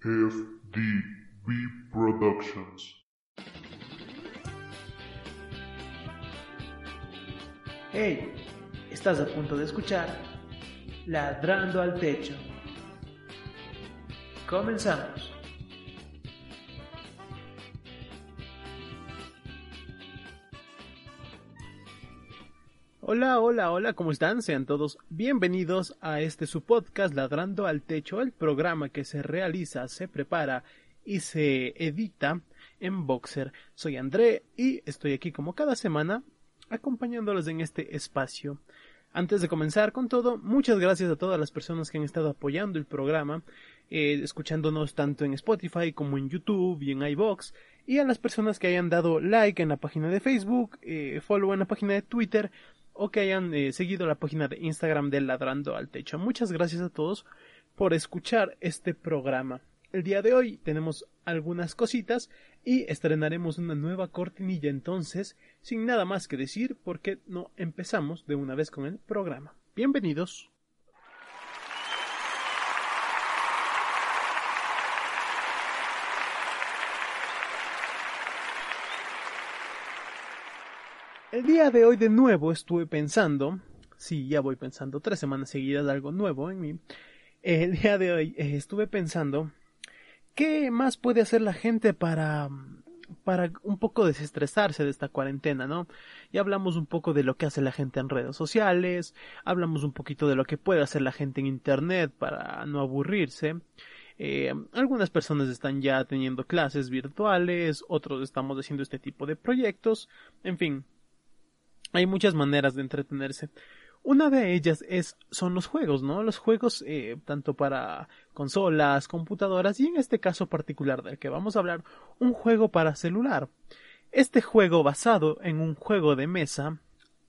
FDB Productions. Hey, estás a punto de escuchar Ladrando al Techo. Comenzamos. Hola, hola, hola, ¿cómo están? Sean todos bienvenidos a este su podcast Ladrando al Techo, el programa que se realiza, se prepara y se edita en Boxer. Soy André y estoy aquí como cada semana acompañándolos en este espacio. Antes de comenzar con todo, muchas gracias a todas las personas que han estado apoyando el programa, eh, escuchándonos tanto en Spotify como en YouTube y en iBox, y a las personas que hayan dado like en la página de Facebook, eh, follow en la página de Twitter, o que hayan eh, seguido la página de Instagram de Ladrando al Techo. Muchas gracias a todos por escuchar este programa. El día de hoy tenemos algunas cositas y estrenaremos una nueva cortinilla entonces, sin nada más que decir, porque no empezamos de una vez con el programa. Bienvenidos. El día de hoy de nuevo estuve pensando, sí, ya voy pensando tres semanas seguidas algo nuevo en mí. El día de hoy eh, estuve pensando qué más puede hacer la gente para para un poco desestresarse de esta cuarentena, ¿no? Ya hablamos un poco de lo que hace la gente en redes sociales, hablamos un poquito de lo que puede hacer la gente en internet para no aburrirse. Eh, algunas personas están ya teniendo clases virtuales, otros estamos haciendo este tipo de proyectos, en fin, hay muchas maneras de entretenerse. Una de ellas es, son los juegos, ¿no? Los juegos eh, tanto para consolas, computadoras y en este caso particular del que vamos a hablar, un juego para celular. Este juego basado en un juego de mesa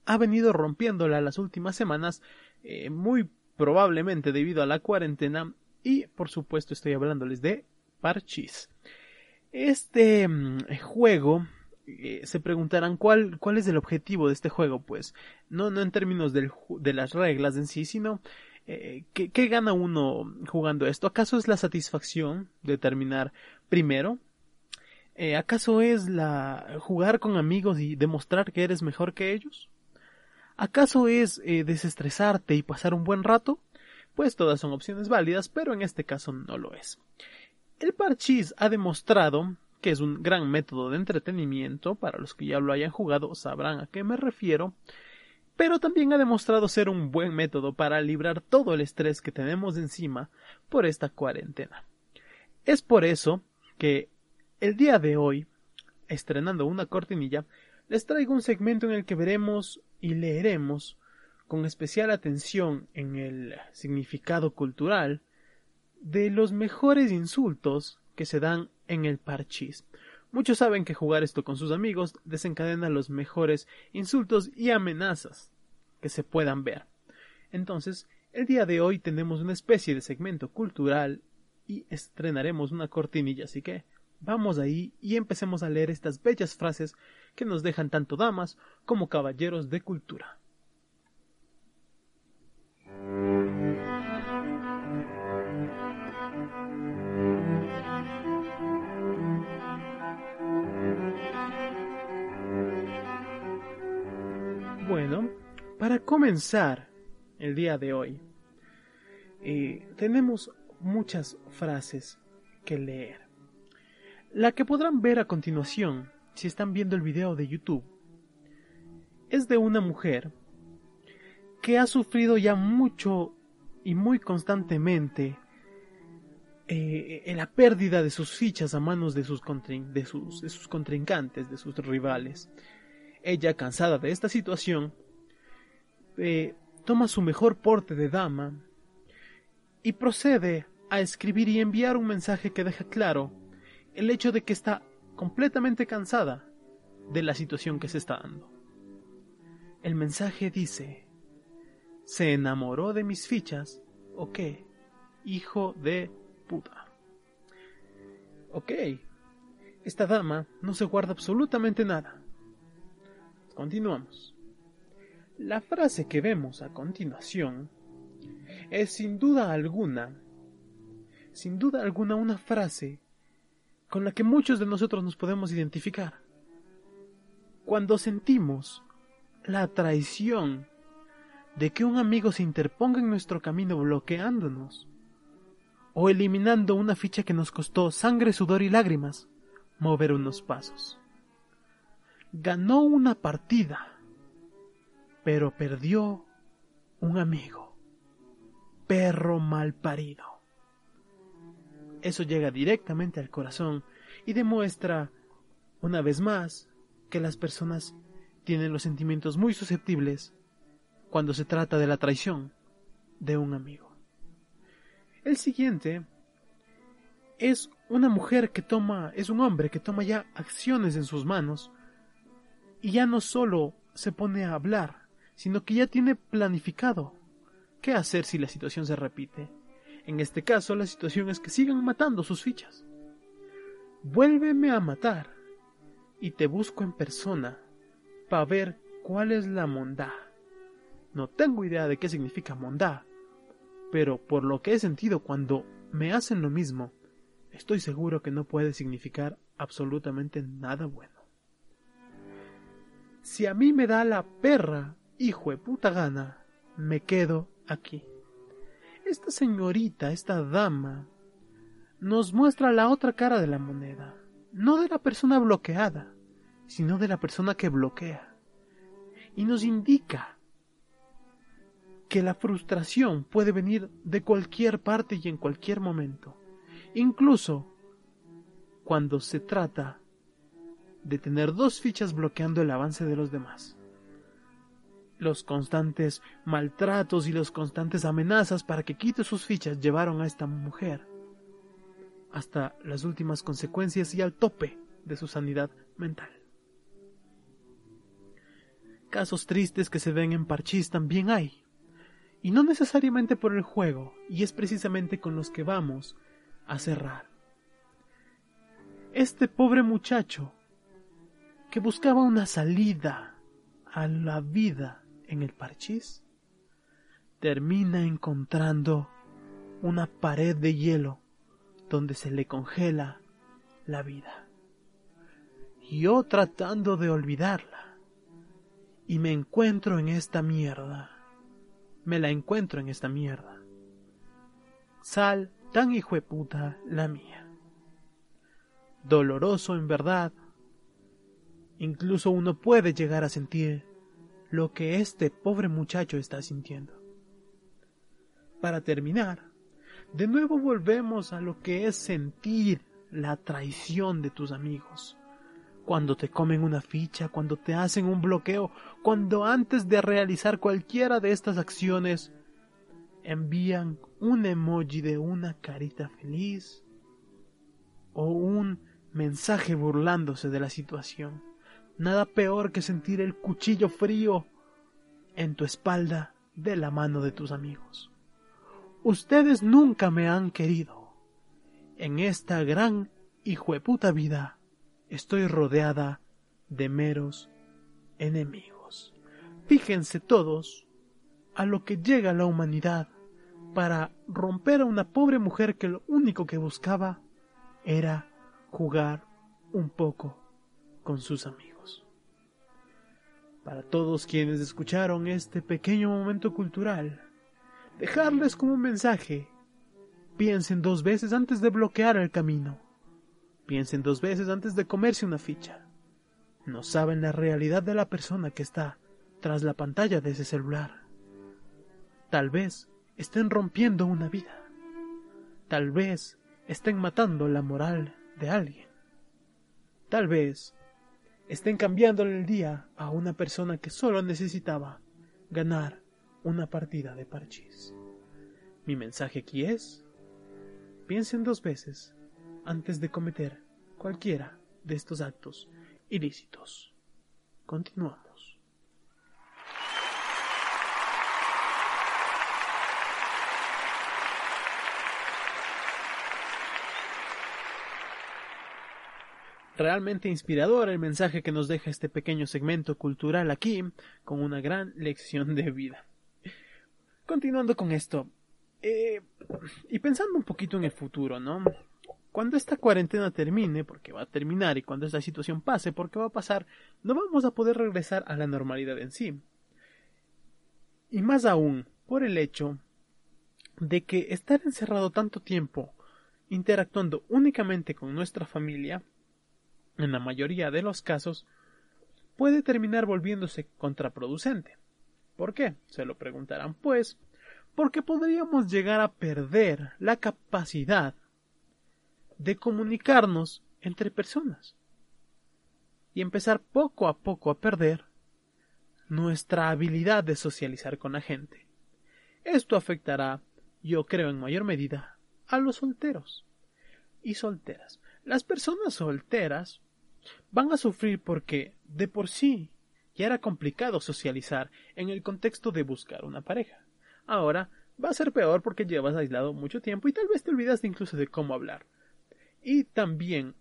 ha venido rompiéndola las últimas semanas, eh, muy probablemente debido a la cuarentena y por supuesto estoy hablándoles de Parchis. Este mm, juego eh, se preguntarán cuál, cuál es el objetivo de este juego, pues no, no en términos del, de las reglas en sí, sino eh, ¿qué, ¿qué, gana uno jugando esto? ¿Acaso es la satisfacción de terminar primero? Eh, ¿Acaso es la jugar con amigos y demostrar que eres mejor que ellos? ¿Acaso es desestresarte y pasar un buen rato? Pues todas son opciones válidas, pero en este caso no lo es. El parchís ha demostrado que es un gran método de entretenimiento, para los que ya lo hayan jugado sabrán a qué me refiero, pero también ha demostrado ser un buen método para librar todo el estrés que tenemos encima por esta cuarentena. Es por eso que el día de hoy, estrenando una cortinilla, les traigo un segmento en el que veremos y leeremos con especial atención en el significado cultural de los mejores insultos que se dan en el parchís. Muchos saben que jugar esto con sus amigos desencadena los mejores insultos y amenazas que se puedan ver. Entonces, el día de hoy tenemos una especie de segmento cultural y estrenaremos una cortinilla, así que vamos ahí y empecemos a leer estas bellas frases que nos dejan tanto damas como caballeros de cultura. Para comenzar el día de hoy, eh, tenemos muchas frases que leer. La que podrán ver a continuación, si están viendo el video de YouTube, es de una mujer que ha sufrido ya mucho y muy constantemente eh, la pérdida de sus fichas a manos de sus contrincantes, de sus rivales. Ella, cansada de esta situación, eh, toma su mejor porte de dama y procede a escribir y enviar un mensaje que deja claro el hecho de que está completamente cansada de la situación que se está dando. El mensaje dice, ¿se enamoró de mis fichas o qué? Hijo de puta. Ok, esta dama no se guarda absolutamente nada. Continuamos. La frase que vemos a continuación es sin duda alguna sin duda alguna, una frase con la que muchos de nosotros nos podemos identificar. Cuando sentimos la traición de que un amigo se interponga en nuestro camino bloqueándonos, o eliminando una ficha que nos costó sangre, sudor y lágrimas, mover unos pasos. Ganó una partida, pero perdió un amigo. Perro mal parido. Eso llega directamente al corazón y demuestra, una vez más, que las personas tienen los sentimientos muy susceptibles cuando se trata de la traición de un amigo. El siguiente es una mujer que toma, es un hombre que toma ya acciones en sus manos y ya no solo se pone a hablar, sino que ya tiene planificado qué hacer si la situación se repite. En este caso, la situación es que sigan matando sus fichas. Vuélveme a matar y te busco en persona para ver cuál es la mondá. No tengo idea de qué significa mondá, pero por lo que he sentido cuando me hacen lo mismo, estoy seguro que no puede significar absolutamente nada bueno. Si a mí me da la perra, hijo de puta gana, me quedo aquí. Esta señorita, esta dama, nos muestra la otra cara de la moneda, no de la persona bloqueada, sino de la persona que bloquea. Y nos indica que la frustración puede venir de cualquier parte y en cualquier momento, incluso cuando se trata de tener dos fichas bloqueando el avance de los demás. Los constantes maltratos y las constantes amenazas para que quite sus fichas llevaron a esta mujer hasta las últimas consecuencias y al tope de su sanidad mental. Casos tristes que se ven en Parchís también hay, y no necesariamente por el juego, y es precisamente con los que vamos a cerrar. Este pobre muchacho que buscaba una salida a la vida en el parchís, termina encontrando una pared de hielo donde se le congela la vida. Yo tratando de olvidarla, y me encuentro en esta mierda. Me la encuentro en esta mierda. Sal tan hijueputa la mía. Doloroso en verdad. Incluso uno puede llegar a sentir lo que este pobre muchacho está sintiendo. Para terminar, de nuevo volvemos a lo que es sentir la traición de tus amigos. Cuando te comen una ficha, cuando te hacen un bloqueo, cuando antes de realizar cualquiera de estas acciones envían un emoji de una carita feliz o un mensaje burlándose de la situación. Nada peor que sentir el cuchillo frío en tu espalda de la mano de tus amigos. Ustedes nunca me han querido. En esta gran hijueputa vida estoy rodeada de meros enemigos. Fíjense todos a lo que llega la humanidad para romper a una pobre mujer que lo único que buscaba era jugar un poco con sus amigos para todos quienes escucharon este pequeño momento cultural, dejarles como un mensaje. Piensen dos veces antes de bloquear el camino. Piensen dos veces antes de comerse una ficha. No saben la realidad de la persona que está tras la pantalla de ese celular. Tal vez estén rompiendo una vida. Tal vez estén matando la moral de alguien. Tal vez estén cambiándole el día a una persona que solo necesitaba ganar una partida de parchís. Mi mensaje aquí es, piensen dos veces antes de cometer cualquiera de estos actos ilícitos. Continuamos. Realmente inspirador el mensaje que nos deja este pequeño segmento cultural aquí, con una gran lección de vida. Continuando con esto, Eh, y pensando un poquito en el futuro, ¿no? Cuando esta cuarentena termine, porque va a terminar, y cuando esta situación pase, porque va a pasar, no vamos a poder regresar a la normalidad en sí. Y más aún, por el hecho de que estar encerrado tanto tiempo interactuando únicamente con nuestra familia, en la mayoría de los casos, puede terminar volviéndose contraproducente. ¿Por qué? Se lo preguntarán pues, porque podríamos llegar a perder la capacidad de comunicarnos entre personas y empezar poco a poco a perder nuestra habilidad de socializar con la gente. Esto afectará, yo creo en mayor medida, a los solteros y solteras. Las personas solteras van a sufrir porque, de por sí, ya era complicado socializar en el contexto de buscar una pareja. Ahora va a ser peor porque llevas aislado mucho tiempo y tal vez te olvidaste incluso de cómo hablar. Y también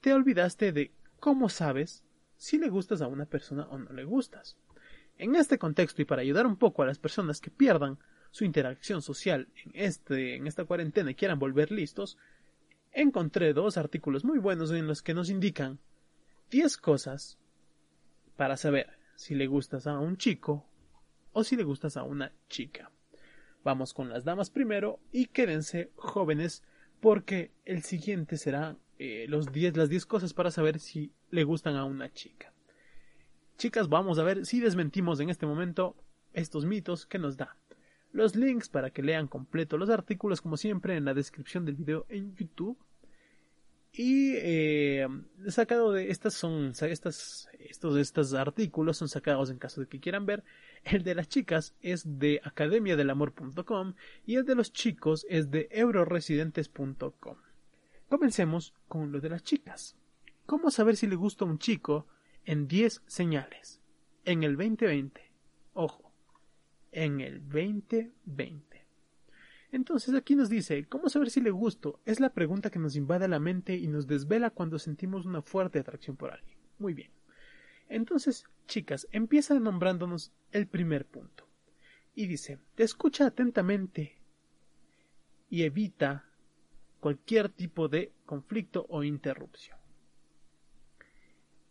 te olvidaste de cómo sabes si le gustas a una persona o no le gustas. En este contexto y para ayudar un poco a las personas que pierdan su interacción social en, este, en esta cuarentena y quieran volver listos, encontré dos artículos muy buenos en los que nos indican 10 cosas para saber si le gustas a un chico o si le gustas a una chica. Vamos con las damas primero y quédense jóvenes porque el siguiente será eh, los diez, las 10 cosas para saber si le gustan a una chica. Chicas, vamos a ver si desmentimos en este momento estos mitos que nos da. Los links para que lean completo los artículos, como siempre, en la descripción del video en YouTube. Y eh, sacado de estas son estas, estos, estos artículos son sacados en caso de que quieran ver. El de las chicas es de academiadelamor.com y el de los chicos es de euroresidentes.com. Comencemos con lo de las chicas. ¿Cómo saber si le gusta a un chico en 10 señales? En el 2020. Ojo, en el 2020. Entonces aquí nos dice, ¿cómo saber si le gusto? Es la pregunta que nos invade la mente y nos desvela cuando sentimos una fuerte atracción por alguien. Muy bien. Entonces, chicas, empieza nombrándonos el primer punto. Y dice, te escucha atentamente y evita cualquier tipo de conflicto o interrupción.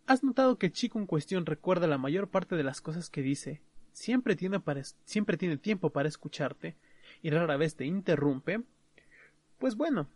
¿Has notado que el chico en cuestión recuerda la mayor parte de las cosas que dice? Siempre tiene, siempre tiene tiempo para escucharte y rara vez te interrumpe, pues bueno,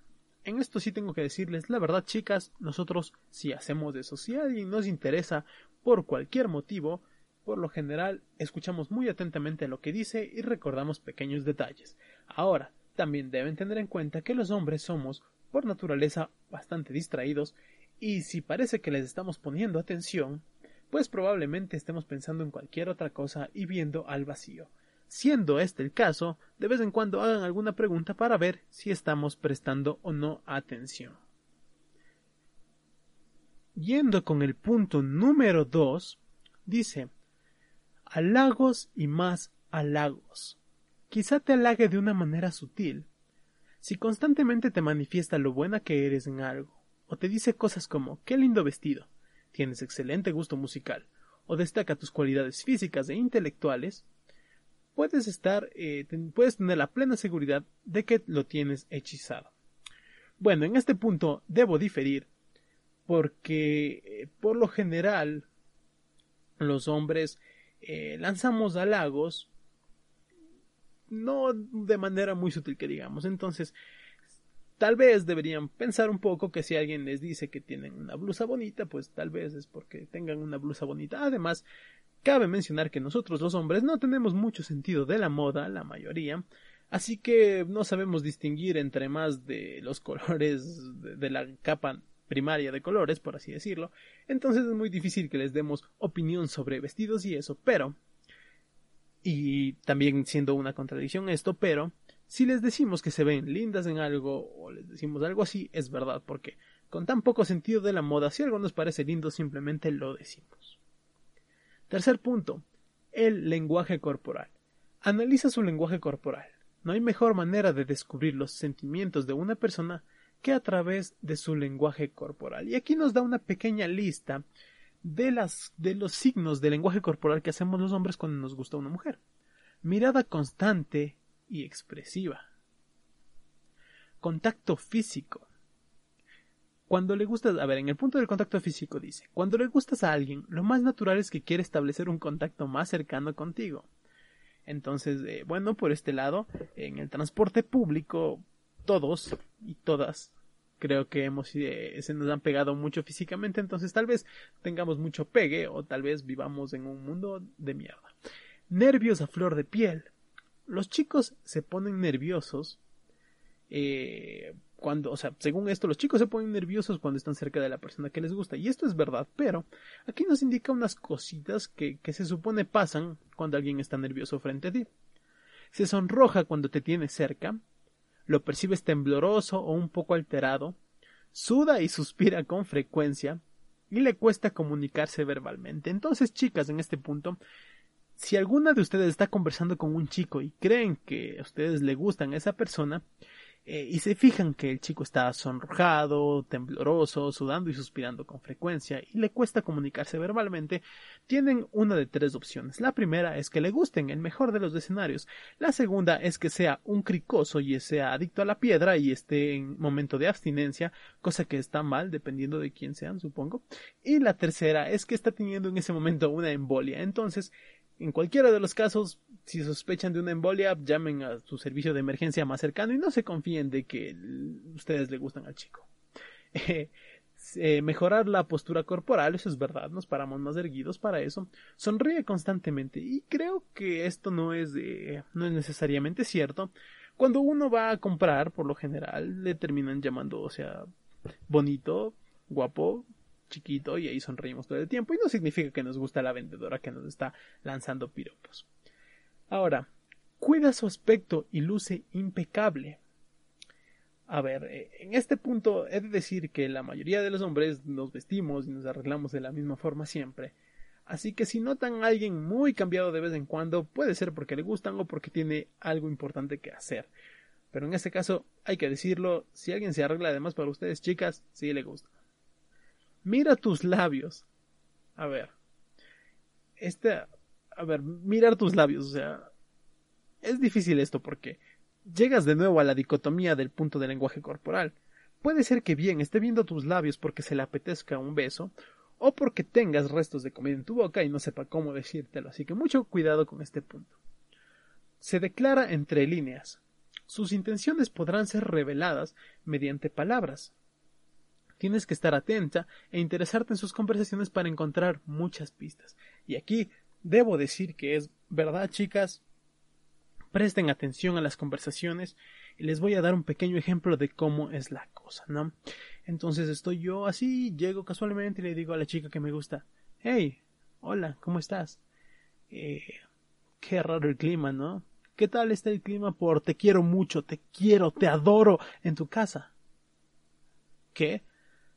en esto sí tengo que decirles la verdad, chicas, nosotros si hacemos eso, si a alguien nos interesa por cualquier motivo, por lo general escuchamos muy atentamente lo que dice y recordamos pequeños detalles. Ahora, también deben tener en cuenta que los hombres somos, por naturaleza, bastante distraídos y si parece que les estamos poniendo atención, pues probablemente estemos pensando en cualquier otra cosa y viendo al vacío. Siendo este el caso, de vez en cuando hagan alguna pregunta para ver si estamos prestando o no atención. Yendo con el punto número 2, dice halagos y más halagos. Quizá te halague de una manera sutil. Si constantemente te manifiesta lo buena que eres en algo, o te dice cosas como qué lindo vestido, tienes excelente gusto musical, o destaca tus cualidades físicas e intelectuales, puedes estar, eh, puedes tener la plena seguridad de que lo tienes hechizado. Bueno, en este punto debo diferir porque eh, por lo general los hombres eh, lanzamos halagos no de manera muy sutil que digamos. Entonces, tal vez deberían pensar un poco que si alguien les dice que tienen una blusa bonita, pues tal vez es porque tengan una blusa bonita. Además, Cabe mencionar que nosotros los hombres no tenemos mucho sentido de la moda, la mayoría, así que no sabemos distinguir entre más de los colores de la capa primaria de colores, por así decirlo, entonces es muy difícil que les demos opinión sobre vestidos y eso, pero y también siendo una contradicción esto, pero si les decimos que se ven lindas en algo o les decimos algo así, es verdad, porque con tan poco sentido de la moda, si algo nos parece lindo, simplemente lo decimos. Tercer punto, el lenguaje corporal. Analiza su lenguaje corporal. No hay mejor manera de descubrir los sentimientos de una persona que a través de su lenguaje corporal. Y aquí nos da una pequeña lista de, de los signos de lenguaje corporal que hacemos los hombres cuando nos gusta una mujer. Mirada constante y expresiva. Contacto físico. Cuando le gustas, a ver, en el punto del contacto físico dice, cuando le gustas a alguien, lo más natural es que quiere establecer un contacto más cercano contigo. Entonces, eh, bueno, por este lado, en el transporte público, todos y todas creo que hemos eh, se nos han pegado mucho físicamente, entonces tal vez tengamos mucho pegue o tal vez vivamos en un mundo de mierda. Nervios a flor de piel. Los chicos se ponen nerviosos eh, cuando, o sea, según esto, los chicos se ponen nerviosos cuando están cerca de la persona que les gusta. Y esto es verdad, pero aquí nos indica unas cositas que, que se supone pasan cuando alguien está nervioso frente a ti. Se sonroja cuando te tiene cerca, lo percibes tembloroso o un poco alterado, suda y suspira con frecuencia, y le cuesta comunicarse verbalmente. Entonces, chicas, en este punto, si alguna de ustedes está conversando con un chico y creen que a ustedes le gustan a esa persona, eh, y se fijan que el chico está sonrojado, tembloroso, sudando y suspirando con frecuencia y le cuesta comunicarse verbalmente, tienen una de tres opciones. La primera es que le gusten, el mejor de los escenarios. La segunda es que sea un cricoso y sea adicto a la piedra y esté en momento de abstinencia, cosa que está mal dependiendo de quién sean, supongo. Y la tercera es que está teniendo en ese momento una embolia. Entonces, en cualquiera de los casos, si sospechan de una embolia, llamen a su servicio de emergencia más cercano y no se confíen de que ustedes le gustan al chico. Eh, mejorar la postura corporal, eso es verdad, nos paramos más erguidos para eso. Sonríe constantemente y creo que esto no es, no es necesariamente cierto. Cuando uno va a comprar, por lo general, le terminan llamando, o sea, bonito, guapo, chiquito y ahí sonreímos todo el tiempo y no significa que nos gusta la vendedora que nos está lanzando piropos. Ahora, cuida su aspecto y luce impecable. A ver, eh, en este punto he de decir que la mayoría de los hombres nos vestimos y nos arreglamos de la misma forma siempre. Así que si notan a alguien muy cambiado de vez en cuando, puede ser porque le gustan o porque tiene algo importante que hacer. Pero en este caso, hay que decirlo, si alguien se arregla además para ustedes, chicas, sí le gusta. Mira tus labios. A ver. Este. A ver, mirar tus labios, o sea. Es difícil esto porque llegas de nuevo a la dicotomía del punto del lenguaje corporal. Puede ser que bien esté viendo tus labios porque se le apetezca un beso, o porque tengas restos de comida en tu boca y no sepa cómo decírtelo, así que mucho cuidado con este punto. Se declara entre líneas. Sus intenciones podrán ser reveladas mediante palabras, Tienes que estar atenta e interesarte en sus conversaciones para encontrar muchas pistas. Y aquí debo decir que es verdad, chicas. Presten atención a las conversaciones y les voy a dar un pequeño ejemplo de cómo es la cosa, ¿no? Entonces estoy yo así, llego casualmente y le digo a la chica que me gusta, hey, hola, ¿cómo estás? Eh, qué raro el clima, ¿no? ¿Qué tal está el clima por te quiero mucho, te quiero, te adoro en tu casa? ¿Qué?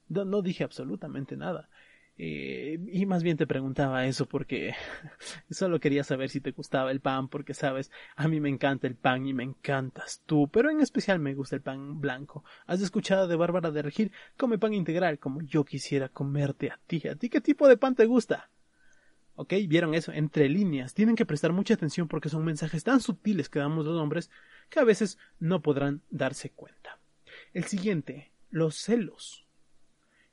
No, dije absolutamente nada. Eh, y más bien te preguntaba eso porque solo quería saber si te gustaba el pan porque sabes, a mí me encanta el pan y me encantas tú, pero en especial me gusta el pan blanco. ¿Has escuchado de Bárbara de Regir? Come pan integral como yo quisiera comerte a ti. ¿A ti qué tipo de pan te gusta? ¿Ok? ¿Vieron eso? Entre líneas. Tienen que prestar mucha atención porque son mensajes tan sutiles que damos los hombres que a veces no podrán darse cuenta. El siguiente, los celos.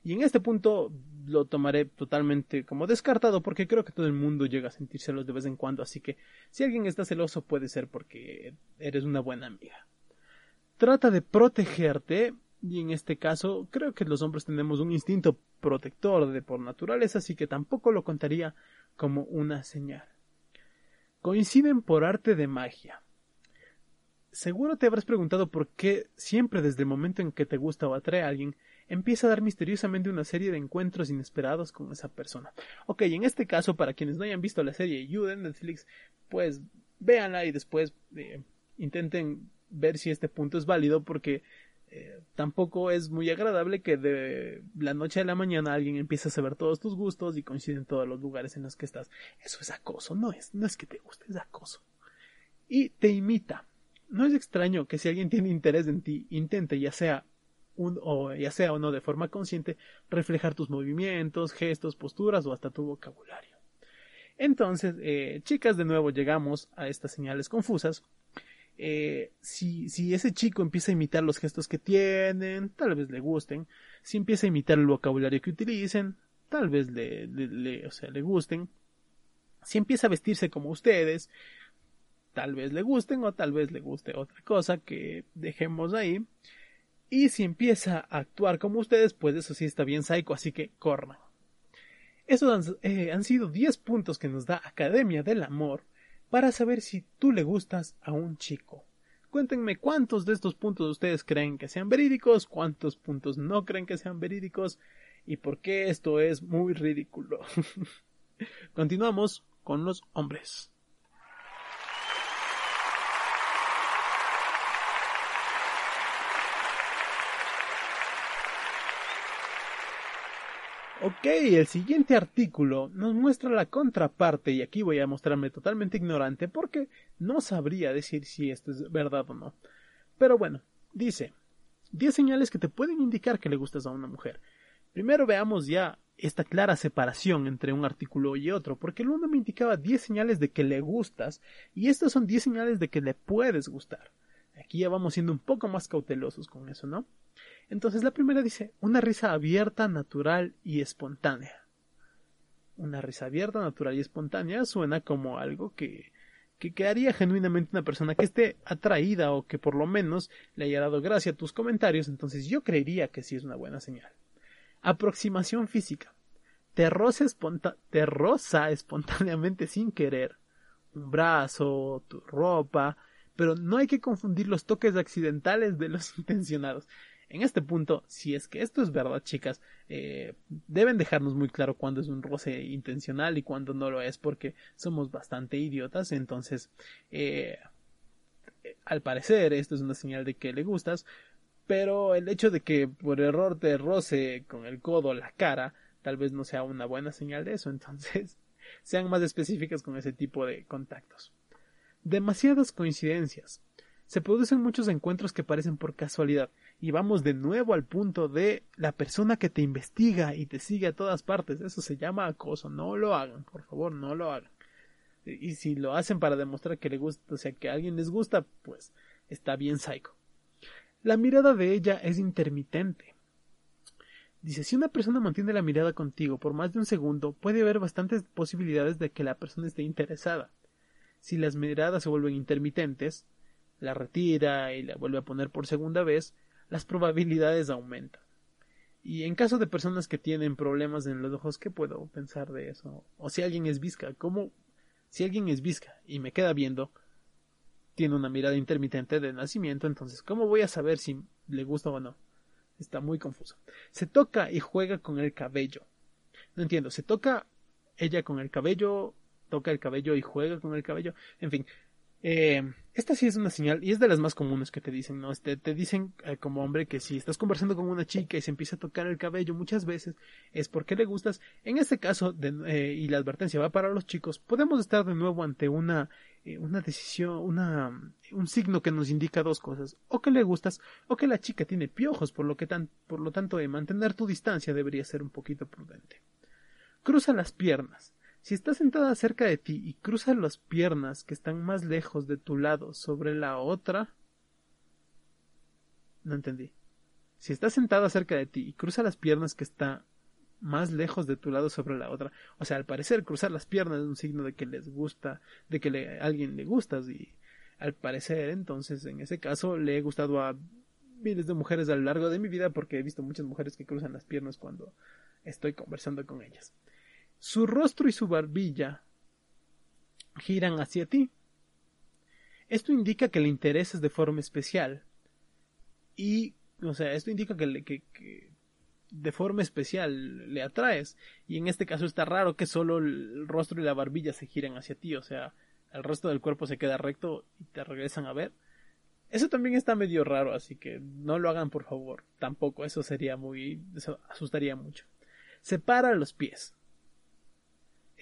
Y en este punto lo tomaré totalmente como descartado porque creo que todo el mundo llega a sentir celos de vez en cuando, así que si alguien está celoso puede ser porque eres una buena amiga. Trata de protegerte y en este caso creo que los hombres tenemos un instinto protector de por naturaleza, así que tampoco lo contaría como una señal. Coinciden por arte de magia. Seguro te habrás preguntado por qué siempre desde el momento en que te gusta o atrae a alguien empieza a dar misteriosamente una serie de encuentros inesperados con esa persona. Ok, en este caso, para quienes no hayan visto la serie You en Netflix, pues véanla y después eh, intenten ver si este punto es válido porque eh, tampoco es muy agradable que de la noche a la mañana alguien empiece a saber todos tus gustos y coincide en todos los lugares en los que estás. Eso es acoso, no es, no es que te guste, es acoso. Y te imita. No es extraño que si alguien tiene interés en ti, intente ya sea o ya sea o no de forma consciente, reflejar tus movimientos, gestos, posturas o hasta tu vocabulario. Entonces, eh, chicas, de nuevo llegamos a estas señales confusas. eh, si, si ese chico empieza a imitar los gestos que tienen, tal vez le gusten. Si empieza a imitar el vocabulario que utilicen, tal vez le, o sea, le gusten. Si empieza a vestirse como ustedes, tal vez le gusten o tal vez le guste otra cosa que dejemos ahí. Y si empieza a actuar como ustedes, pues eso sí está bien psycho, así que corran. Esos han, eh, han sido 10 puntos que nos da Academia del Amor para saber si tú le gustas a un chico. Cuéntenme cuántos de estos puntos ustedes creen que sean verídicos, cuántos puntos no creen que sean verídicos y por qué esto es muy ridículo. Continuamos con los hombres. Ok, el siguiente artículo nos muestra la contraparte y aquí voy a mostrarme totalmente ignorante porque no sabría decir si esto es verdad o no. Pero bueno, dice 10 señales que te pueden indicar que le gustas a una mujer. Primero veamos ya esta clara separación entre un artículo y otro, porque el uno me indicaba 10 señales de que le gustas y estas son 10 señales de que le puedes gustar. Aquí ya vamos siendo un poco más cautelosos con eso, ¿no? Entonces la primera dice una risa abierta, natural y espontánea. Una risa abierta, natural y espontánea suena como algo que, que, haría genuinamente una persona que esté atraída o que por lo menos le haya dado gracia a tus comentarios, entonces yo creería que sí es una buena señal. Aproximación física. Te roza espontáneamente sin querer. Un brazo, tu ropa, pero no hay que confundir los toques accidentales de los intencionados en este punto, si es que esto es verdad, chicas, eh, deben dejarnos muy claro cuándo es un roce intencional y cuándo no lo es, porque somos bastante idiotas. Entonces, eh, al parecer, esto es una señal de que le gustas, pero el hecho de que por error te roce con el codo la cara, tal vez no sea una buena señal de eso. Entonces, sean más específicas con ese tipo de contactos. Demasiadas coincidencias. Se producen muchos encuentros que parecen por casualidad, y vamos de nuevo al punto de la persona que te investiga y te sigue a todas partes. Eso se llama acoso. No lo hagan, por favor, no lo hagan. Y si lo hacen para demostrar que le gusta, o sea, que a alguien les gusta, pues está bien psycho. La mirada de ella es intermitente. Dice, si una persona mantiene la mirada contigo por más de un segundo, puede haber bastantes posibilidades de que la persona esté interesada. Si las miradas se vuelven intermitentes, la retira y la vuelve a poner por segunda vez, las probabilidades aumentan. Y en caso de personas que tienen problemas en los ojos, ¿qué puedo pensar de eso? O si alguien es visca, ¿cómo? Si alguien es visca y me queda viendo, tiene una mirada intermitente de nacimiento, entonces, ¿cómo voy a saber si le gusta o no? Está muy confuso. Se toca y juega con el cabello. No entiendo, se toca ella con el cabello, toca el cabello y juega con el cabello. En fin, eh, esta sí es una señal y es de las más comunes que te dicen, ¿no? Este, te dicen eh, como hombre que si estás conversando con una chica y se empieza a tocar el cabello muchas veces es porque le gustas. En este caso, eh, y la advertencia va para los chicos, podemos estar de nuevo ante una, una decisión, una, un signo que nos indica dos cosas, o que le gustas o que la chica tiene piojos, por lo que tan, por lo tanto mantener tu distancia debería ser un poquito prudente. Cruza las piernas. Si estás sentada cerca de ti y cruzas las piernas que están más lejos de tu lado sobre la otra. No entendí. Si estás sentada cerca de ti y cruza las piernas que están más lejos de tu lado sobre la otra. O sea, al parecer cruzar las piernas es un signo de que les gusta, de que a alguien le gustas y al parecer entonces en ese caso le he gustado a miles de mujeres a lo largo de mi vida porque he visto muchas mujeres que cruzan las piernas cuando estoy conversando con ellas. Su rostro y su barbilla giran hacia ti. Esto indica que le interesas de forma especial. Y, o sea, esto indica que, que, de forma especial le atraes. Y en este caso está raro que solo el rostro y la barbilla se giren hacia ti. O sea, el resto del cuerpo se queda recto y te regresan a ver. Eso también está medio raro, así que no lo hagan por favor. Tampoco, eso sería muy. Eso asustaría mucho. Separa los pies.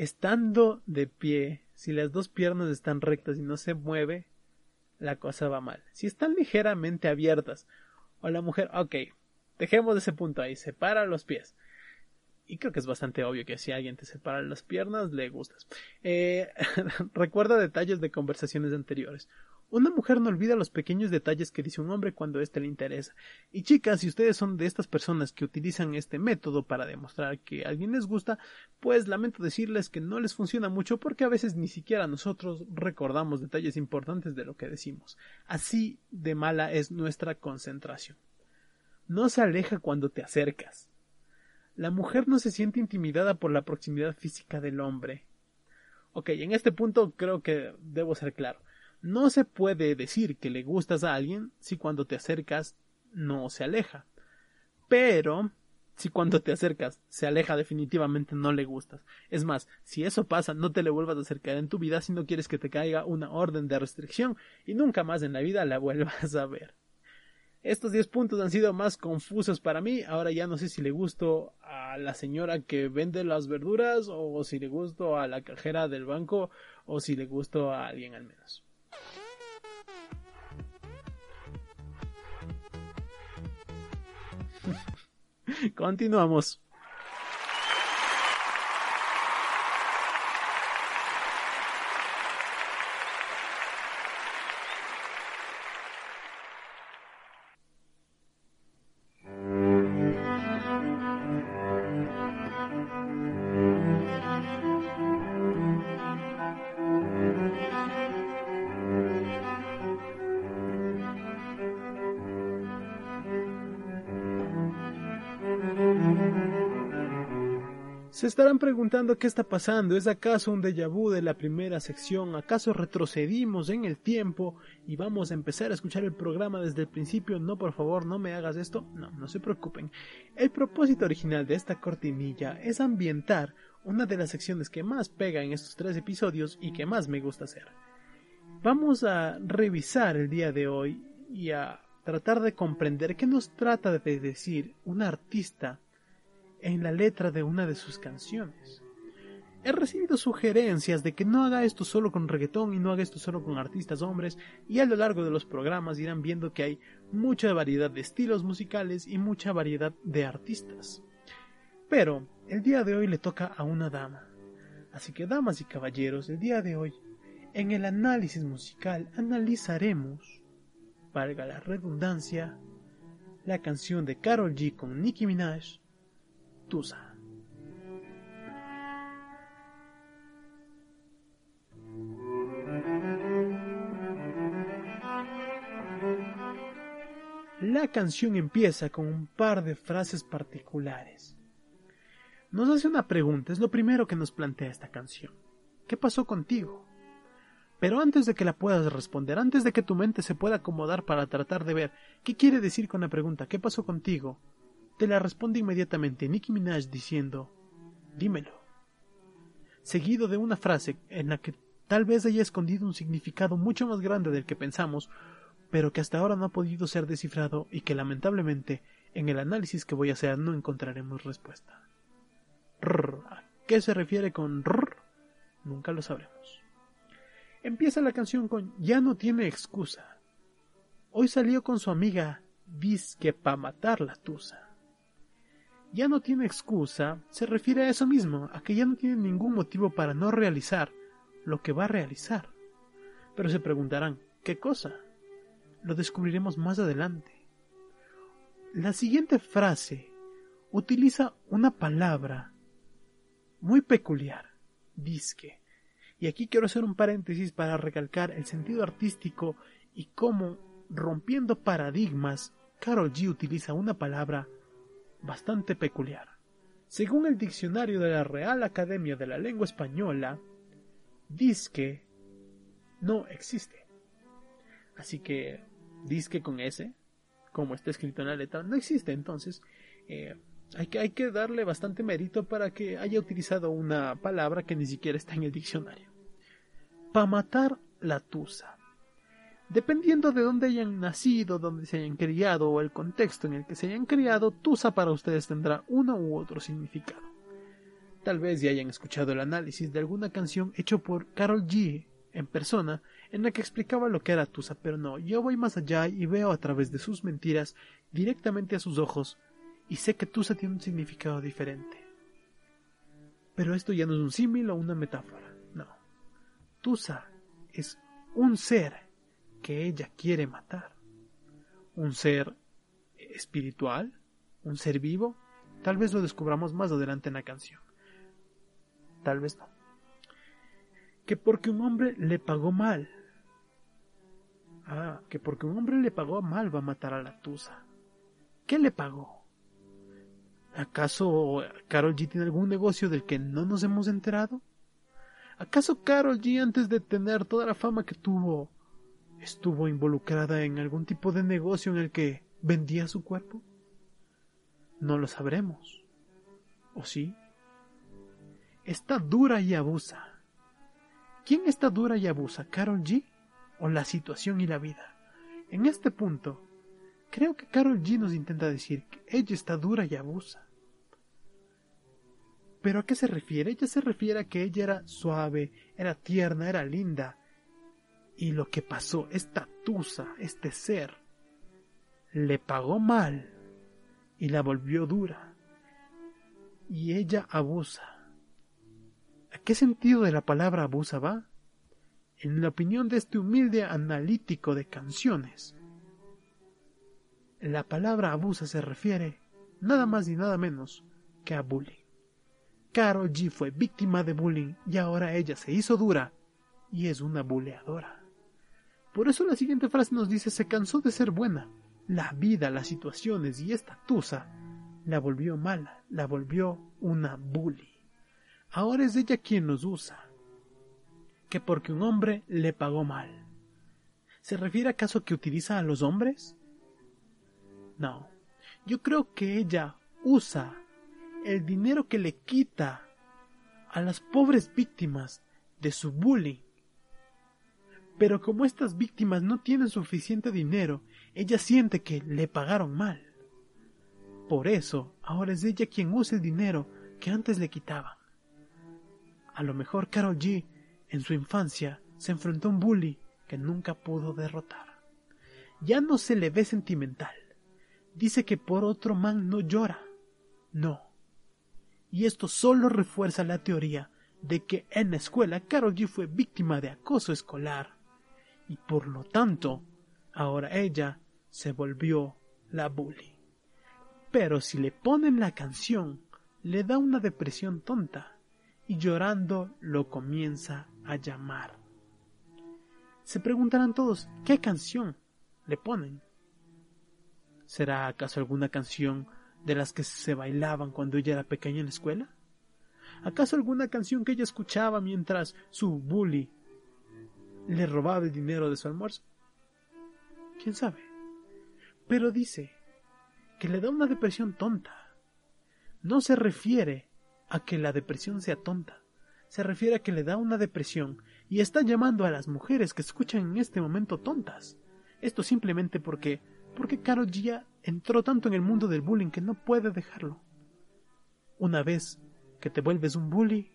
Estando de pie, si las dos piernas están rectas y no se mueve, la cosa va mal. Si están ligeramente abiertas, o la mujer, ok, dejemos ese punto ahí, separa los pies. Y creo que es bastante obvio que si alguien te separa las piernas, le gustas. Eh, recuerda detalles de conversaciones anteriores. Una mujer no olvida los pequeños detalles que dice un hombre cuando éste le interesa. Y chicas, si ustedes son de estas personas que utilizan este método para demostrar que a alguien les gusta, pues lamento decirles que no les funciona mucho porque a veces ni siquiera nosotros recordamos detalles importantes de lo que decimos. Así de mala es nuestra concentración. No se aleja cuando te acercas. La mujer no se siente intimidada por la proximidad física del hombre. Ok, en este punto creo que debo ser claro. No se puede decir que le gustas a alguien si cuando te acercas no se aleja. Pero si cuando te acercas se aleja definitivamente no le gustas. Es más, si eso pasa, no te le vuelvas a acercar en tu vida si no quieres que te caiga una orden de restricción y nunca más en la vida la vuelvas a ver. Estos 10 puntos han sido más confusos para mí. Ahora ya no sé si le gusto a la señora que vende las verduras o si le gusto a la cajera del banco o si le gusto a alguien al menos. Continuamos. Estarán preguntando qué está pasando. ¿Es acaso un déjà vu de la primera sección? ¿Acaso retrocedimos en el tiempo y vamos a empezar a escuchar el programa desde el principio? No, por favor, no me hagas esto. No, no se preocupen. El propósito original de esta cortinilla es ambientar una de las secciones que más pega en estos tres episodios y que más me gusta hacer. Vamos a revisar el día de hoy y a tratar de comprender qué nos trata de decir un artista en la letra de una de sus canciones. He recibido sugerencias de que no haga esto solo con reggaetón y no haga esto solo con artistas hombres, y a lo largo de los programas irán viendo que hay mucha variedad de estilos musicales y mucha variedad de artistas. Pero el día de hoy le toca a una dama. Así que, damas y caballeros, el día de hoy, en el análisis musical, analizaremos, valga la redundancia, la canción de Carol G con Nicki Minaj, La canción empieza con un par de frases particulares. Nos hace una pregunta, es lo primero que nos plantea esta canción. ¿Qué pasó contigo? Pero antes de que la puedas responder, antes de que tu mente se pueda acomodar para tratar de ver qué quiere decir con la pregunta ¿qué pasó contigo? Te la responde inmediatamente Nicki Minaj diciendo Dímelo. Seguido de una frase en la que tal vez haya escondido un significado mucho más grande del que pensamos, pero que hasta ahora no ha podido ser descifrado y que lamentablemente en el análisis que voy a hacer no encontraremos respuesta. ¿A qué se refiere con rrr? Nunca lo sabremos. Empieza la canción con Ya no tiene excusa. Hoy salió con su amiga Disque pa matar la tusa ya no tiene excusa se refiere a eso mismo, a que ya no tiene ningún motivo para no realizar lo que va a realizar. Pero se preguntarán, ¿qué cosa? Lo descubriremos más adelante. La siguiente frase utiliza una palabra muy peculiar, disque. Y aquí quiero hacer un paréntesis para recalcar el sentido artístico y cómo, rompiendo paradigmas, Carol G utiliza una palabra bastante peculiar. Según el diccionario de la Real Academia de la Lengua Española, disque no existe. Así que disque con S, como está escrito en la letra, no existe. Entonces, eh, hay, que, hay que darle bastante mérito para que haya utilizado una palabra que ni siquiera está en el diccionario. Pa matar la tusa. Dependiendo de dónde hayan nacido, dónde se hayan criado o el contexto en el que se hayan criado, Tusa para ustedes tendrá uno u otro significado. Tal vez ya hayan escuchado el análisis de alguna canción hecho por Carol G en persona en la que explicaba lo que era Tusa, pero no, yo voy más allá y veo a través de sus mentiras directamente a sus ojos y sé que Tusa tiene un significado diferente. Pero esto ya no es un símil o una metáfora, no. Tusa es un ser que ella quiere matar. ¿Un ser espiritual? ¿Un ser vivo? Tal vez lo descubramos más adelante en la canción. Tal vez no. Que porque un hombre le pagó mal. Ah, que porque un hombre le pagó mal va a matar a la Tusa. ¿Qué le pagó? ¿Acaso Carol G tiene algún negocio del que no nos hemos enterado? ¿Acaso Carol G antes de tener toda la fama que tuvo estuvo involucrada en algún tipo de negocio en el que vendía su cuerpo? No lo sabremos. ¿O sí? Está dura y abusa. ¿Quién está dura y abusa? ¿Carol G? ¿O la situación y la vida? En este punto, creo que Carol G nos intenta decir que ella está dura y abusa. ¿Pero a qué se refiere? Ella se refiere a que ella era suave, era tierna, era linda. Y lo que pasó, esta tusa, este ser, le pagó mal y la volvió dura. Y ella abusa. ¿A qué sentido de la palabra abusa va? En la opinión de este humilde analítico de canciones, la palabra abusa se refiere nada más y nada menos que a bullying. Carol G fue víctima de bullying y ahora ella se hizo dura y es una buleadora. Por eso la siguiente frase nos dice se cansó de ser buena. La vida, las situaciones y esta tusa la volvió mala, la volvió una bully. Ahora es ella quien nos usa. Que porque un hombre le pagó mal. ¿Se refiere acaso que utiliza a los hombres? No. Yo creo que ella usa el dinero que le quita a las pobres víctimas de su bullying. Pero como estas víctimas no tienen suficiente dinero, ella siente que le pagaron mal. Por eso, ahora es ella quien usa el dinero que antes le quitaban. A lo mejor Carol G, en su infancia, se enfrentó a un bully que nunca pudo derrotar. Ya no se le ve sentimental. Dice que por otro man no llora. No, y esto solo refuerza la teoría de que en la escuela Carol G fue víctima de acoso escolar y por lo tanto ahora ella se volvió la bully. Pero si le ponen la canción, le da una depresión tonta y llorando lo comienza a llamar. Se preguntarán todos, ¿qué canción le ponen? ¿Será acaso alguna canción de las que se bailaban cuando ella era pequeña en la escuela? ¿Acaso alguna canción que ella escuchaba mientras su bully le robaba el dinero de su almuerzo? ¿Quién sabe? Pero dice que le da una depresión tonta. No se refiere a que la depresión sea tonta, se refiere a que le da una depresión y está llamando a las mujeres que escuchan en este momento tontas. Esto simplemente porque porque Karol G entró tanto en el mundo del bullying que no puede dejarlo. Una vez que te vuelves un bully,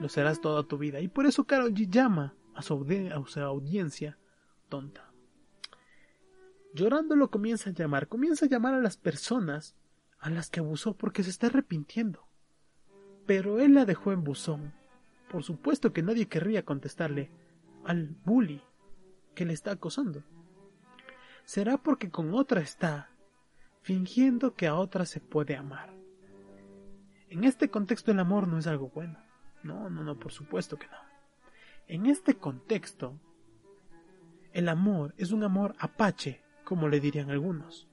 lo serás toda tu vida. Y por eso Karol G llama a su, audiencia tonta. Llorando lo comienza a llamar, comienza a llamar a las personas a las que abusó porque se está arrepintiendo. Pero él la dejó en buzón. Por supuesto que nadie querría contestarle al bully que le está acosando será porque con otra está, fingiendo que a otra se puede amar. En este contexto el amor no es algo bueno. No, no, no, por supuesto que no. En este contexto, el amor es un amor apache, como le dirían algunos.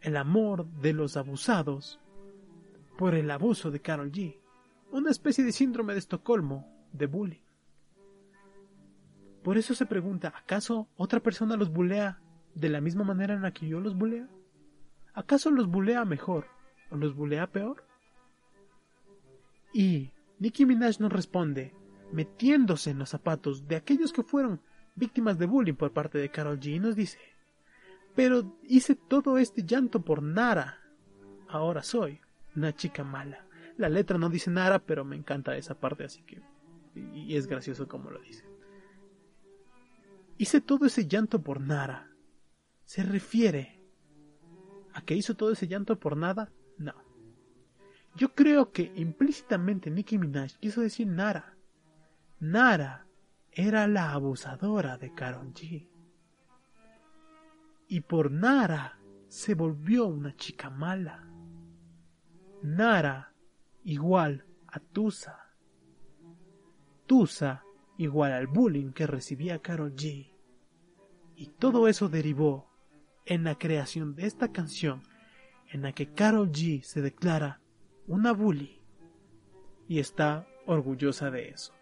El amor de los abusados por el abuso de Carol G. Una especie de síndrome de Estocolmo, de bullying. Por eso se pregunta, ¿acaso otra persona los bulea de la misma manera en la que yo los buleo? ¿Acaso los bulea mejor o los bulea peor? Y Nicki Minaj nos responde, metiéndose en los zapatos de aquellos que fueron víctimas de bullying por parte de Carol G, nos dice, pero hice todo este llanto por Nara. Ahora soy una chica mala. La letra no dice Nara, pero me encanta esa parte, así que... Y es gracioso como lo dice. Hice todo ese llanto por Nara. ¿Se refiere a que hizo todo ese llanto por nada? No. Yo creo que implícitamente Nicki Minaj quiso decir Nara. Nara era la abusadora de Karol G. y por Nara se volvió una chica mala. Nara igual a Tusa. Tusa igual al bullying que recibía Carol G. Y todo eso derivó en la creación de esta canción en la que Carol G se declara una bully y está orgullosa de eso.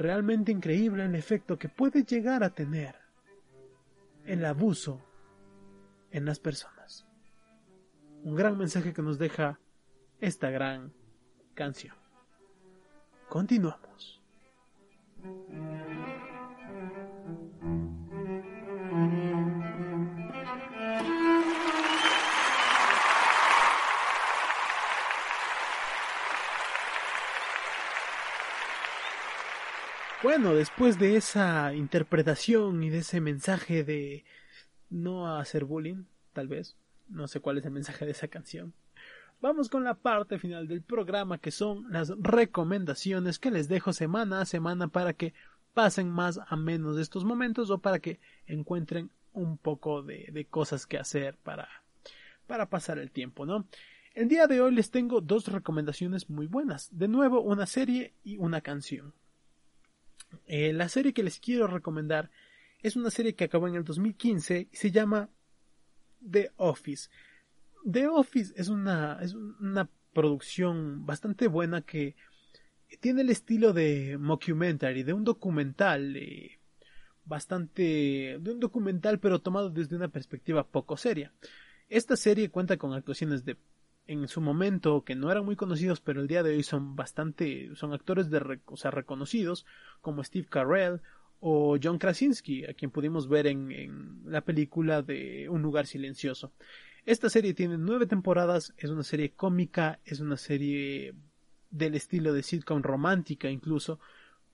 Realmente increíble el efecto que puede llegar a tener el abuso en las personas. Un gran mensaje que nos deja esta gran canción. Continuamos. Bueno, después de esa interpretación y de ese mensaje de no hacer bullying, tal vez, no sé cuál es el mensaje de esa canción, vamos con la parte final del programa que son las recomendaciones que les dejo semana a semana para que pasen más a menos de estos momentos o para que encuentren un poco de, cosas que hacer para, para pasar el tiempo, ¿no? El día de hoy les tengo dos recomendaciones muy buenas. De nuevo, una serie y una canción. Eh, la serie que les quiero recomendar es una serie que acabó en el 2015 y se llama The Office. The Office es una, es una producción bastante buena que tiene el estilo de mockumentary, de un documental eh, bastante de un documental pero tomado desde una perspectiva poco seria. Esta serie cuenta con actuaciones de en su momento que no eran muy conocidos, pero el día de hoy son bastante, son actores de, o sea, reconocidos, como Steve Carell o John Krasinski, a quien pudimos ver en, en, la película de Un lugar silencioso. Esta serie tiene nueve temporadas, es una serie cómica, es una serie del estilo de sitcom romántica incluso,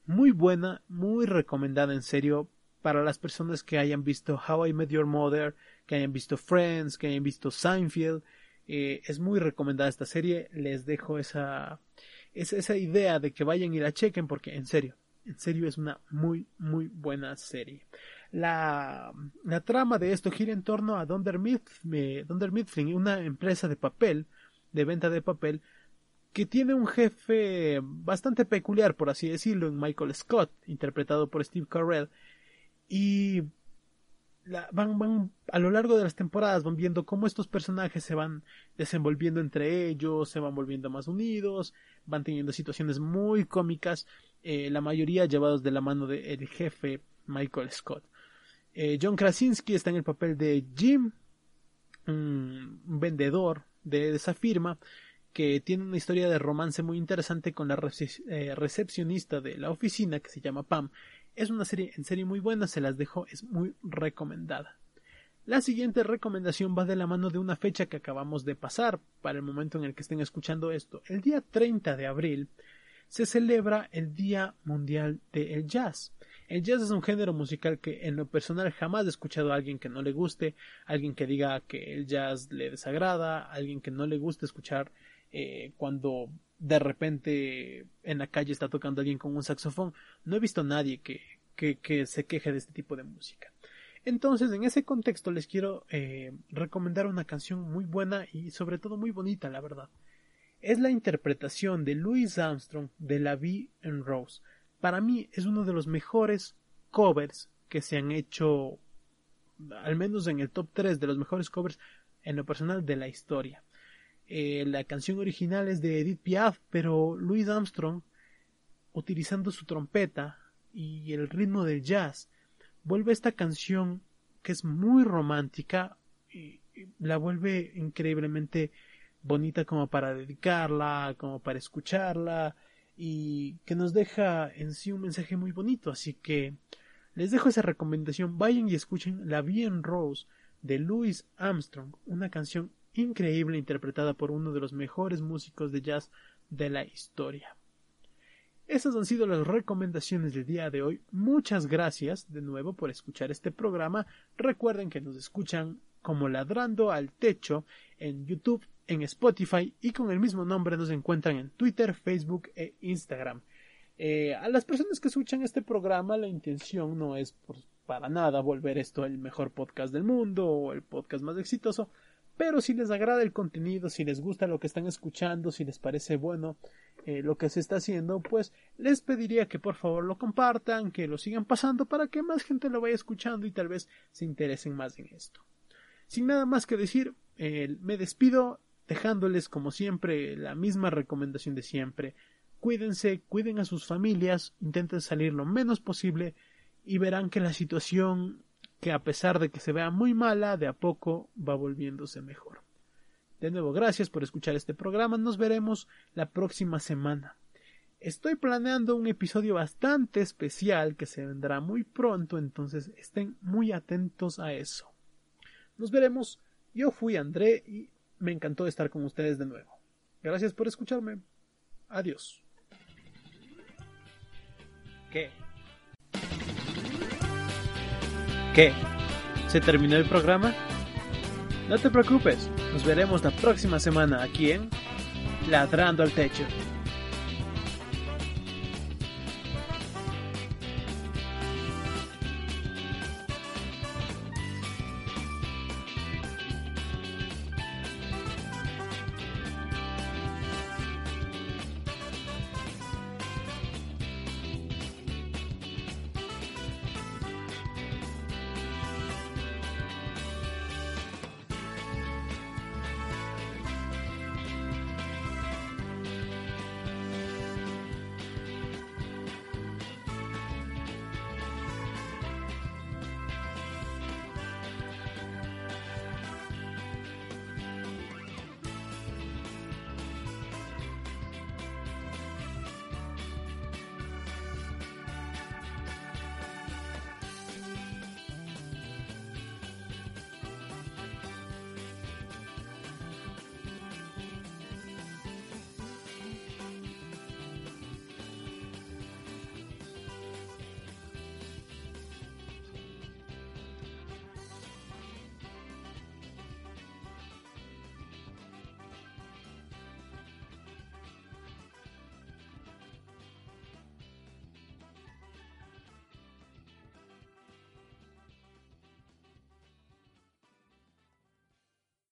muy buena, muy recomendada en serio para las personas que hayan visto How I Met Your Mother, que hayan visto Friends, que hayan visto Seinfeld, eh, es muy recomendada esta serie. Les dejo esa, esa, idea de que vayan y la chequen porque en serio, en serio es una muy, muy buena serie. La, la trama de esto gira en torno a Dunder, Mifflin, una empresa de papel, de venta de papel, que tiene un jefe bastante peculiar, por así decirlo, en Michael Scott, interpretado por Steve Carell, y van, van a lo largo de las temporadas van viendo cómo estos personajes se van desenvolviendo entre ellos, se van volviendo más unidos, van teniendo situaciones muy cómicas, eh, la mayoría llevados de la mano del jefe Michael Scott. Eh, John Krasinski está en el papel de Jim, un vendedor de esa firma que tiene una historia de romance muy interesante con la eh, recepcionista de la oficina que se llama Pam es una serie en serie muy buena, se las dejo, es muy recomendada. La siguiente recomendación va de la mano de una fecha que acabamos de pasar para el momento en el que estén escuchando esto. El día 30 de abril se celebra el Día Mundial del Jazz. El jazz es un género musical que en lo personal jamás he escuchado a alguien que no le guste, alguien que diga que el jazz le desagrada, alguien que no le guste escuchar eh, cuando de repente en la calle está tocando alguien con un saxofón. No he visto a nadie que, que, se queje de este tipo de música. Entonces, en ese contexto les quiero eh, recomendar una canción muy buena y sobre todo muy bonita, la verdad. Es la interpretación de Louis Armstrong de La Vie en Rose. Para mí es uno de los mejores covers que se han hecho, al menos en el top 3 de los mejores covers en lo personal de la historia. Eh, la canción original es de Edith Piaf, pero Louis Armstrong, utilizando su trompeta y el ritmo del jazz, vuelve esta canción que es muy romántica y la vuelve increíblemente bonita como para dedicarla, como para escucharla y que nos deja en sí un mensaje muy bonito. Así que les dejo esa recomendación. Vayan y escuchen La Bien Rose de Louis Armstrong, una canción increíble interpretada por uno de los mejores músicos de jazz de la historia. Esas han sido las recomendaciones del día de hoy. Muchas gracias de nuevo por escuchar este programa. Recuerden que nos escuchan como ladrando al techo en YouTube, en Spotify y con el mismo nombre nos encuentran en Twitter, Facebook e Instagram. Eh, a las personas que escuchan este programa la intención no es por para nada volver esto el mejor podcast del mundo o el podcast más exitoso, pero si les agrada el contenido, si les gusta lo que están escuchando, si les parece bueno eh, lo que se está haciendo, pues les pediría que por favor lo compartan, que lo sigan pasando para que más gente lo vaya escuchando y tal vez se interesen más en esto. Sin nada más que decir, eh, me despido dejándoles como siempre la misma recomendación de siempre. Cuídense, cuiden a sus familias, intenten salir lo menos posible y verán que la situación que a pesar de que se vea muy mala, de a poco va volviéndose mejor. De nuevo, gracias por escuchar este programa. Nos veremos la próxima semana. Estoy planeando un episodio bastante especial que se vendrá muy pronto, entonces estén muy atentos a eso. Nos veremos. Yo fui André y me encantó estar con ustedes de nuevo. Gracias por escucharme. Adiós. ¿Qué? ¿Qué? ¿Se terminó el programa? No te preocupes, nos veremos la próxima semana aquí en Ladrando al Techo.